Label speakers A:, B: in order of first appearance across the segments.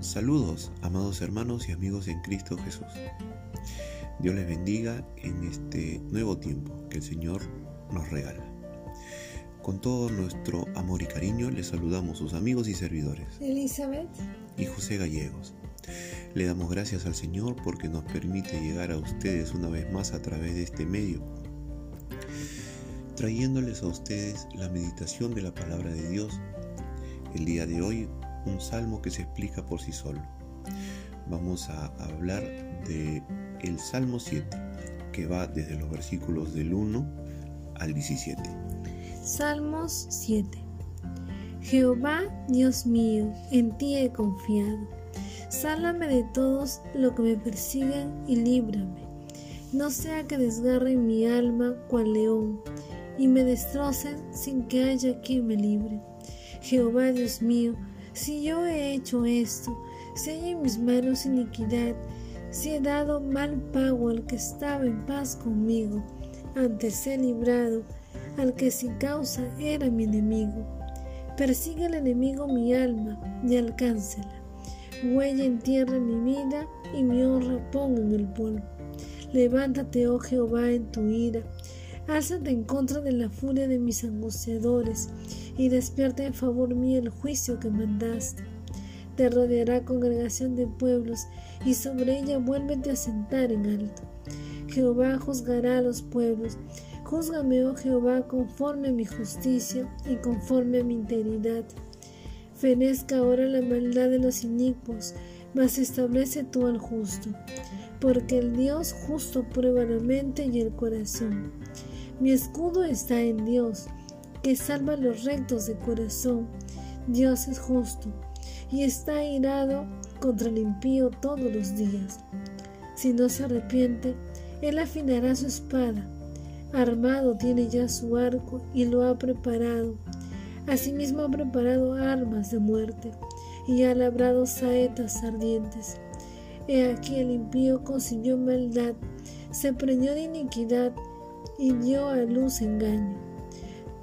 A: Saludos, amados hermanos y amigos en Cristo Jesús. Dios les bendiga en este nuevo tiempo que el Señor nos regala. Con todo nuestro amor y cariño les saludamos sus amigos y servidores.
B: Elizabeth
A: y José Gallegos. Le damos gracias al Señor porque nos permite llegar a ustedes una vez más a través de este medio, trayéndoles a ustedes la meditación de la palabra de Dios. El día de hoy un salmo que se explica por sí solo. Vamos a hablar de el Salmo 7, que va desde los versículos del 1 al 17.
B: Salmos 7. Jehová, Dios mío, en ti he confiado. Sálvame de todos los que me persiguen y líbrame. No sea que desgarren mi alma cual león y me destrocen sin que haya quien me libre. Jehová, Dios mío, si yo he hecho esto, si hay en mis manos iniquidad, si he dado mal pago al que estaba en paz conmigo, antes he librado al que sin causa era mi enemigo. Persigue el enemigo mi alma y alcáncela. Huella en tierra mi vida y mi honra ponga en el polvo. Levántate, oh Jehová, en tu ira. Álzate en contra de la furia de mis angustiadores y despierta en favor mío el juicio que mandaste. Te rodeará congregación de pueblos, y sobre ella vuélvete a sentar en alto. Jehová juzgará a los pueblos. Júzgame, oh Jehová, conforme a mi justicia y conforme a mi integridad. Fenezca ahora la maldad de los inicuos, mas establece tú al justo, porque el Dios justo prueba la mente y el corazón. Mi escudo está en Dios que salva los rectos de corazón. Dios es justo y está irado contra el impío todos los días. Si no se arrepiente, él afinará su espada. Armado tiene ya su arco y lo ha preparado. Asimismo ha preparado armas de muerte y ha labrado saetas ardientes. He aquí el impío consiguió maldad, se preñó de iniquidad y dio a luz engaño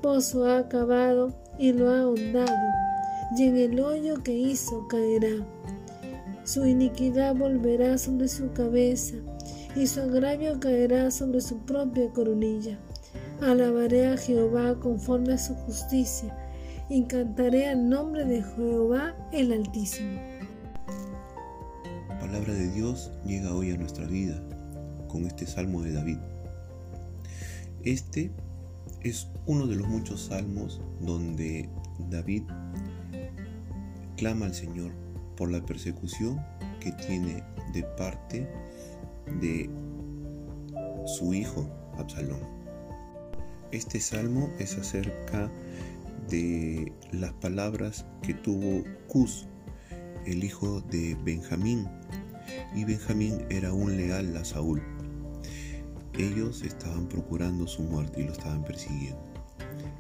B: pozo ha acabado y lo ha ahondado, y en el hoyo que hizo caerá. Su iniquidad volverá sobre su cabeza, y su agravio caerá sobre su propia coronilla. Alabaré a Jehová conforme a su justicia, y cantaré al nombre de Jehová el Altísimo.
A: palabra de Dios llega hoy a nuestra vida con este salmo de David. Este es uno de los muchos salmos donde David clama al Señor por la persecución que tiene de parte de su hijo Absalón. Este salmo es acerca de las palabras que tuvo Cus, el hijo de Benjamín, y Benjamín era un leal a Saúl ellos estaban procurando su muerte y lo estaban persiguiendo.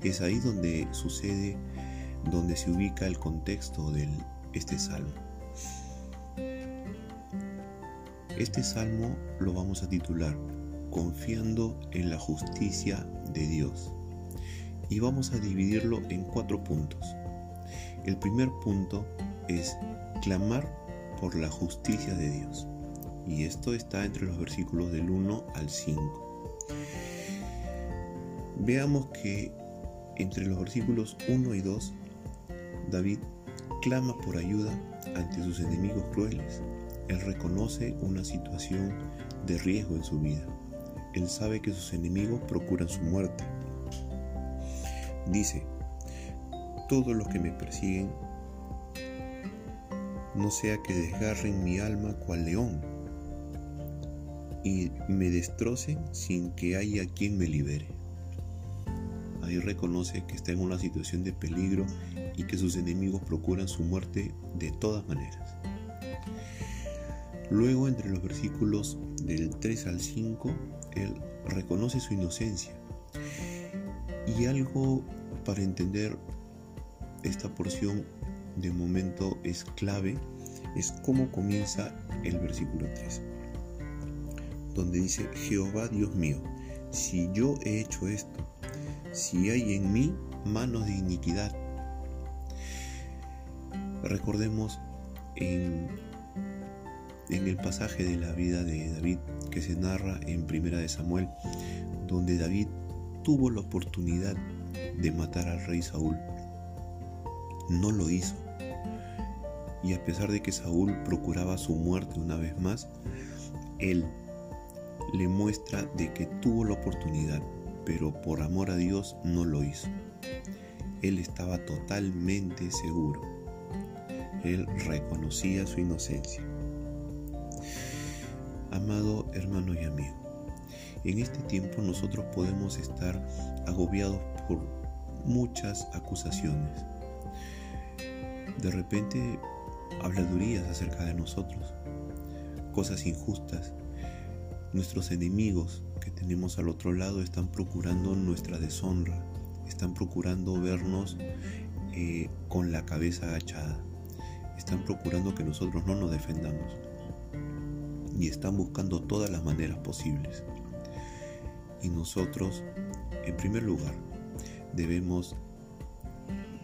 A: Es ahí donde sucede, donde se ubica el contexto de este salmo. Este salmo lo vamos a titular Confiando en la justicia de Dios. Y vamos a dividirlo en cuatro puntos. El primer punto es clamar por la justicia de Dios y esto está entre los versículos del 1 al 5. Veamos que entre los versículos 1 y 2, David clama por ayuda ante sus enemigos crueles. Él reconoce una situación de riesgo en su vida. Él sabe que sus enemigos procuran su muerte. Dice, todos los que me persiguen, no sea que desgarren mi alma cual león me destrocen sin que haya quien me libere. Ahí reconoce que está en una situación de peligro y que sus enemigos procuran su muerte de todas maneras. Luego, entre los versículos del 3 al 5, él reconoce su inocencia. Y algo para entender esta porción de momento es clave, es cómo comienza el versículo 3 donde dice, Jehová Dios mío, si yo he hecho esto, si hay en mí manos de iniquidad. Recordemos en, en el pasaje de la vida de David que se narra en Primera de Samuel, donde David tuvo la oportunidad de matar al rey Saúl. No lo hizo. Y a pesar de que Saúl procuraba su muerte una vez más, él le muestra de que tuvo la oportunidad, pero por amor a Dios no lo hizo. Él estaba totalmente seguro. Él reconocía su inocencia. Amado hermano y amigo, en este tiempo nosotros podemos estar agobiados por muchas acusaciones. De repente, habladurías acerca de nosotros, cosas injustas. Nuestros enemigos que tenemos al otro lado están procurando nuestra deshonra, están procurando vernos eh, con la cabeza agachada, están procurando que nosotros no nos defendamos y están buscando todas las maneras posibles. Y nosotros, en primer lugar, debemos,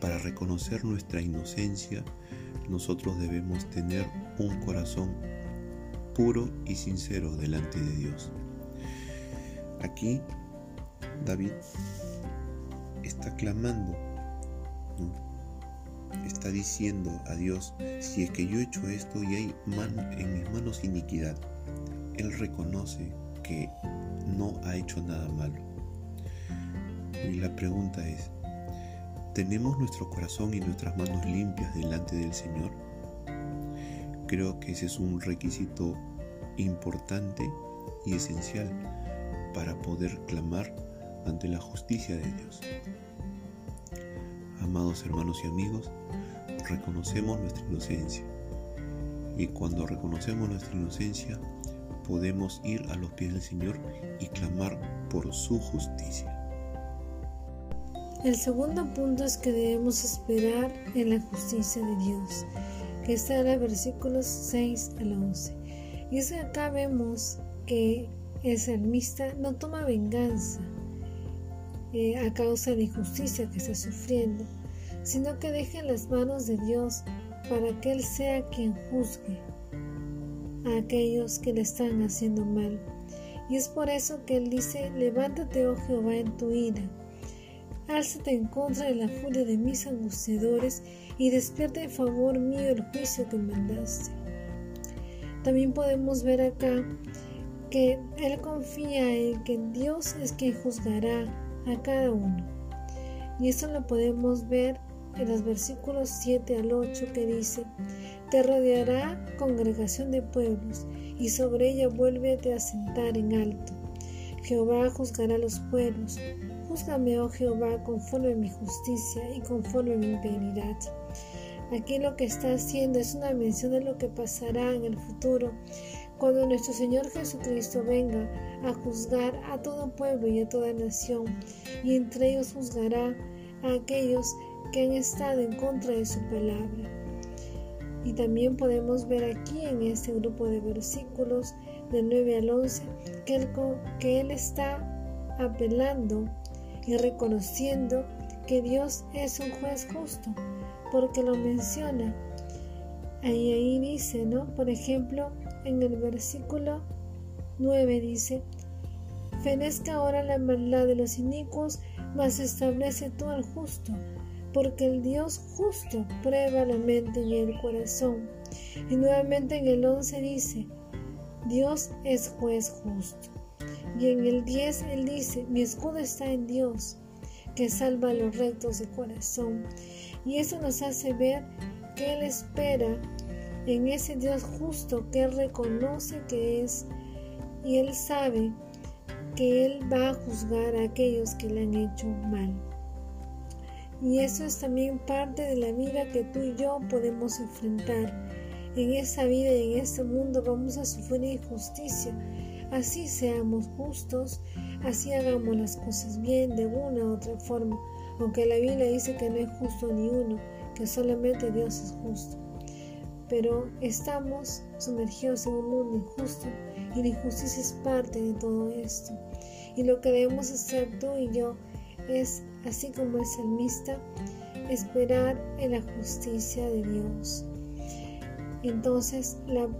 A: para reconocer nuestra inocencia, nosotros debemos tener un corazón puro y sincero delante de Dios. Aquí David está clamando, está diciendo a Dios, si es que yo he hecho esto y hay en mis manos iniquidad, Él reconoce que no ha hecho nada malo. Y la pregunta es, ¿tenemos nuestro corazón y nuestras manos limpias delante del Señor? Creo que ese es un requisito importante y esencial para poder clamar ante la justicia de Dios. Amados hermanos y amigos, reconocemos nuestra inocencia. Y cuando reconocemos nuestra inocencia, podemos ir a los pies del Señor y clamar por su justicia.
B: El segundo punto es que debemos esperar en la justicia de Dios, que está en los versículos 6 al 11. Y es que acá vemos que el salmista no toma venganza eh, a causa de injusticia que está sufriendo, sino que deja en las manos de Dios para que Él sea quien juzgue a aquellos que le están haciendo mal. Y es por eso que Él dice, levántate, oh Jehová, en tu ira. Álzate en contra de la furia de mis angustiadores y despierta en favor mío el juicio que mandaste. También podemos ver acá que Él confía en que Dios es quien juzgará a cada uno. Y eso lo podemos ver en los versículos 7 al 8 que dice, te rodeará congregación de pueblos, y sobre ella vuélvete a sentar en alto. Jehová juzgará a los pueblos. Júzgame, oh Jehová, conforme a mi justicia y conforme a mi integridad. Aquí lo que está haciendo es una mención de lo que pasará en el futuro, cuando nuestro Señor Jesucristo venga a juzgar a todo pueblo y a toda nación, y entre ellos juzgará a aquellos que han estado en contra de su palabra. Y también podemos ver aquí en este grupo de versículos del 9 al 11 que él, que él está apelando y reconociendo que Dios es un juez justo, porque lo menciona. Ahí, ahí dice, ¿no? Por ejemplo, en el versículo 9 dice, Fenezca ahora la maldad de los inicuos, mas establece tú al justo porque el Dios justo prueba la mente y el corazón. Y nuevamente en el 11 dice, Dios es juez justo. Y en el 10 él dice, mi escudo está en Dios, que salva a los rectos de corazón. Y eso nos hace ver que Él espera en ese Dios justo que Él reconoce que es y Él sabe que Él va a juzgar a aquellos que le han hecho mal. Y eso es también parte de la vida que tú y yo podemos enfrentar. En esa vida y en este mundo vamos a sufrir injusticia. Así seamos justos, así hagamos las cosas bien de una u otra forma. Aunque la Biblia dice que no es justo ni uno, que solamente Dios es justo. Pero estamos sumergidos en un mundo injusto y la injusticia es parte de todo esto. Y lo que debemos hacer tú y yo es, así como el salmista, esperar en la justicia de Dios. Entonces,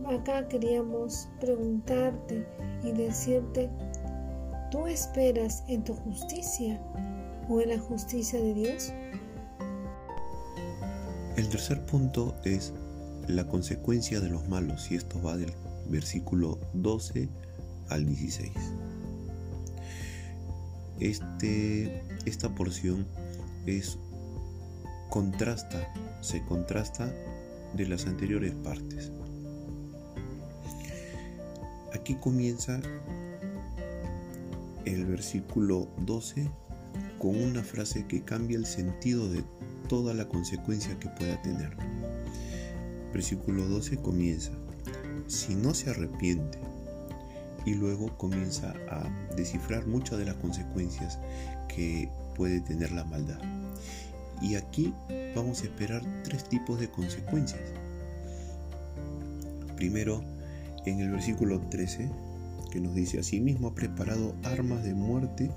B: acá queríamos preguntarte y decirte, ¿tú esperas en tu justicia o en la justicia de Dios?
A: El tercer punto es la consecuencia de los malos y esto va del versículo 12 al 16. Este, esta porción es contrasta, se contrasta de las anteriores partes. Aquí comienza el versículo 12 con una frase que cambia el sentido de toda la consecuencia que pueda tener. Versículo 12 comienza, si no se arrepiente, y luego comienza a descifrar muchas de las consecuencias que puede tener la maldad. Y aquí vamos a esperar tres tipos de consecuencias. Primero, en el versículo 13, que nos dice, asimismo ha preparado armas de muerte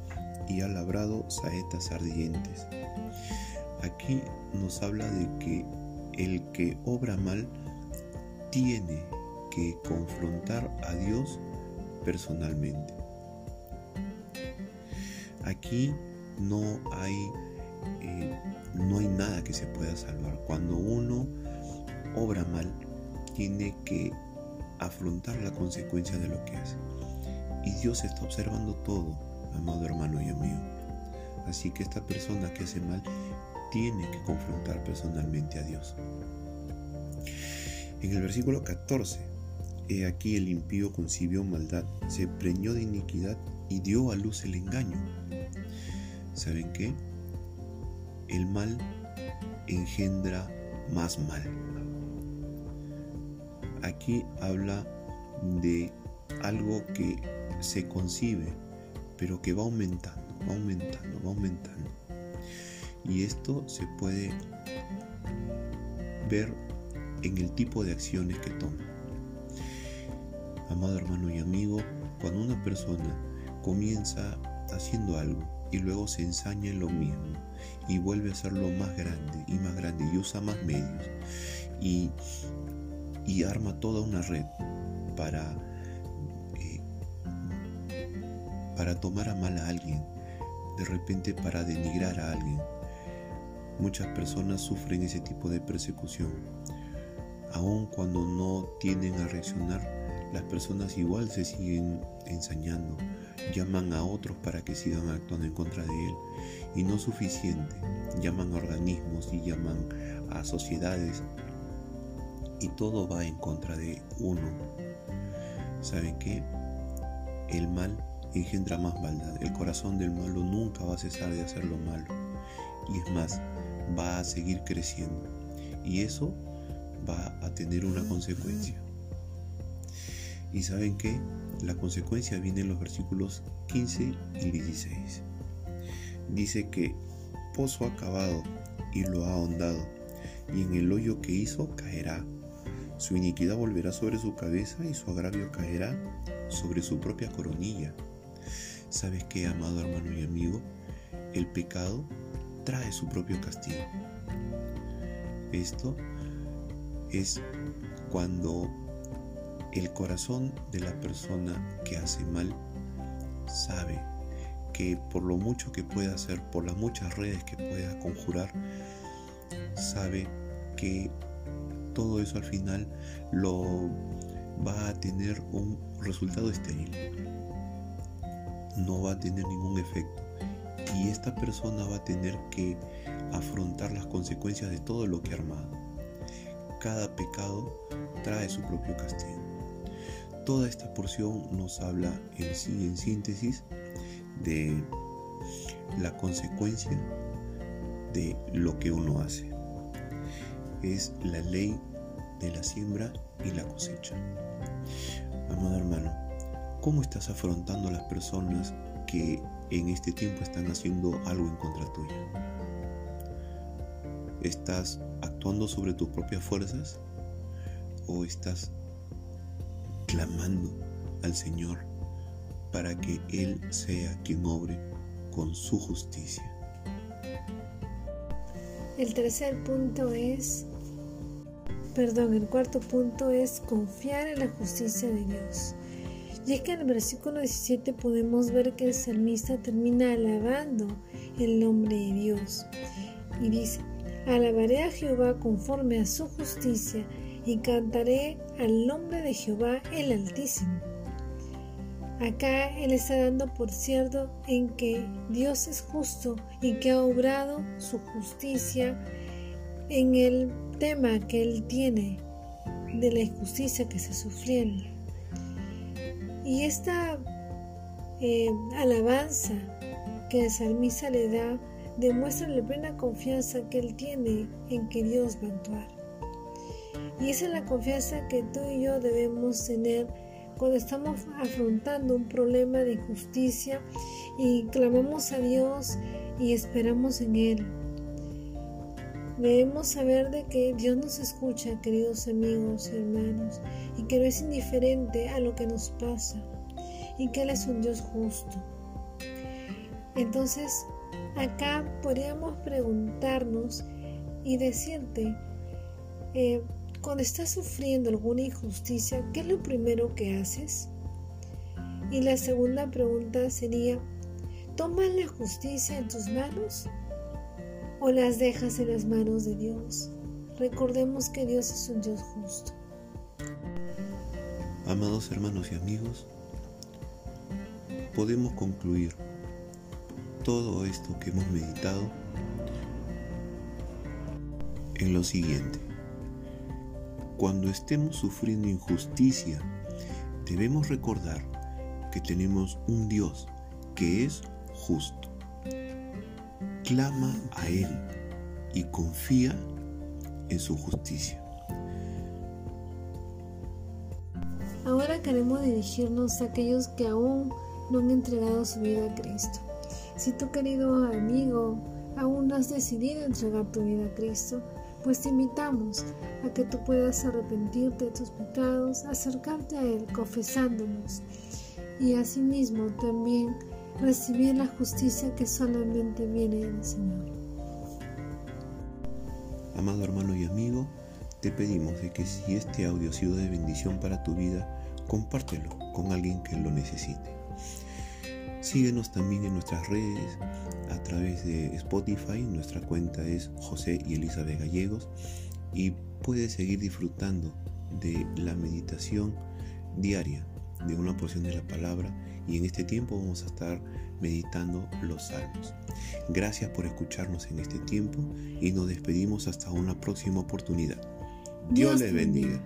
A: y ha labrado saetas ardientes. Aquí nos habla de que el que obra mal tiene que confrontar a Dios personalmente. Aquí no hay, eh, no hay nada que se pueda salvar. Cuando uno obra mal, tiene que afrontar la consecuencia de lo que hace. Y Dios está observando todo, amado hermano y amigo. Así que esta persona que hace mal tiene que confrontar personalmente a Dios. En el versículo 14, he aquí el impío concibió maldad, se preñó de iniquidad y dio a luz el engaño. ¿Saben qué? El mal engendra más mal. Aquí habla de algo que se concibe, pero que va aumentando, va aumentando, va aumentando. Y esto se puede ver en el tipo de acciones que toma. Amado hermano y amigo, cuando una persona comienza haciendo algo y luego se ensaña en lo mismo y vuelve a hacerlo más grande y más grande y usa más medios y, y arma toda una red para, para tomar a mal a alguien, de repente para denigrar a alguien, Muchas personas sufren ese tipo de persecución. Aun cuando no tienden a reaccionar, las personas igual se siguen ensañando, llaman a otros para que sigan actuando en contra de él. Y no suficiente, llaman a organismos y llaman a sociedades. Y todo va en contra de uno. ¿Saben qué? El mal engendra más maldad. El corazón del malo nunca va a cesar de hacer lo malo. Y es más, va a seguir creciendo y eso va a tener una consecuencia. Y saben que la consecuencia viene en los versículos 15 y 16. Dice que pozo ha cavado y lo ha ahondado, y en el hoyo que hizo caerá. Su iniquidad volverá sobre su cabeza y su agravio caerá sobre su propia coronilla. ¿Sabes qué, amado hermano y amigo? El pecado trae su propio castigo. Esto es cuando el corazón de la persona que hace mal sabe que por lo mucho que pueda hacer, por las muchas redes que pueda conjurar, sabe que todo eso al final lo va a tener un resultado estéril. No va a tener ningún efecto y esta persona va a tener que afrontar las consecuencias de todo lo que ha armado. Cada pecado trae su propio castigo. Toda esta porción nos habla en sí, en síntesis, de la consecuencia de lo que uno hace. Es la ley de la siembra y la cosecha. Amado hermano, ¿cómo estás afrontando a las personas que en este tiempo están haciendo algo en contra tuya. ¿Estás actuando sobre tus propias fuerzas o estás clamando al Señor para que Él sea quien obre con su justicia?
B: El tercer punto es perdón, el cuarto punto es confiar en la justicia de Dios. Y es que en el versículo 17 podemos ver que el salmista termina alabando el nombre de Dios. Y dice, alabaré a Jehová conforme a su justicia y cantaré al nombre de Jehová el Altísimo. Acá Él está dando por cierto en que Dios es justo y que ha obrado su justicia en el tema que Él tiene de la injusticia que está sufriendo. Y esta eh, alabanza que el salmista le da demuestra la plena confianza que Él tiene en que Dios va a actuar. Y esa es la confianza que tú y yo debemos tener cuando estamos afrontando un problema de injusticia y clamamos a Dios y esperamos en Él. Debemos saber de que Dios nos escucha, queridos amigos y hermanos, y que no es indiferente a lo que nos pasa, y que Él es un Dios justo. Entonces, acá podríamos preguntarnos y decirte, eh, cuando estás sufriendo alguna injusticia, ¿qué es lo primero que haces? Y la segunda pregunta sería, ¿tomas la justicia en tus manos o las dejas en las manos de Dios? Recordemos que Dios es un Dios justo.
A: Amados hermanos y amigos, podemos concluir todo esto que hemos meditado en lo siguiente. Cuando estemos sufriendo injusticia, debemos recordar que tenemos un Dios que es justo. Clama a Él y confía en su justicia.
B: Ahora queremos dirigirnos a aquellos que aún no han entregado su vida a Cristo. Si tu querido amigo aún no has decidido entregar tu vida a Cristo, pues te invitamos a que tú puedas arrepentirte de tus pecados, acercarte a Él confesándonos y asimismo también recibir la justicia que solamente viene del Señor.
A: Amado hermano y amigo, te pedimos de que si este audio ha sido de bendición para tu vida, compártelo con alguien que lo necesite. Síguenos también en nuestras redes a través de Spotify. Nuestra cuenta es José y Elizabeth Gallegos y puedes seguir disfrutando de la meditación diaria de una porción de la palabra y en este tiempo vamos a estar meditando los salmos. Gracias por escucharnos en este tiempo y nos despedimos hasta una próxima oportunidad. Dios, les bendiga.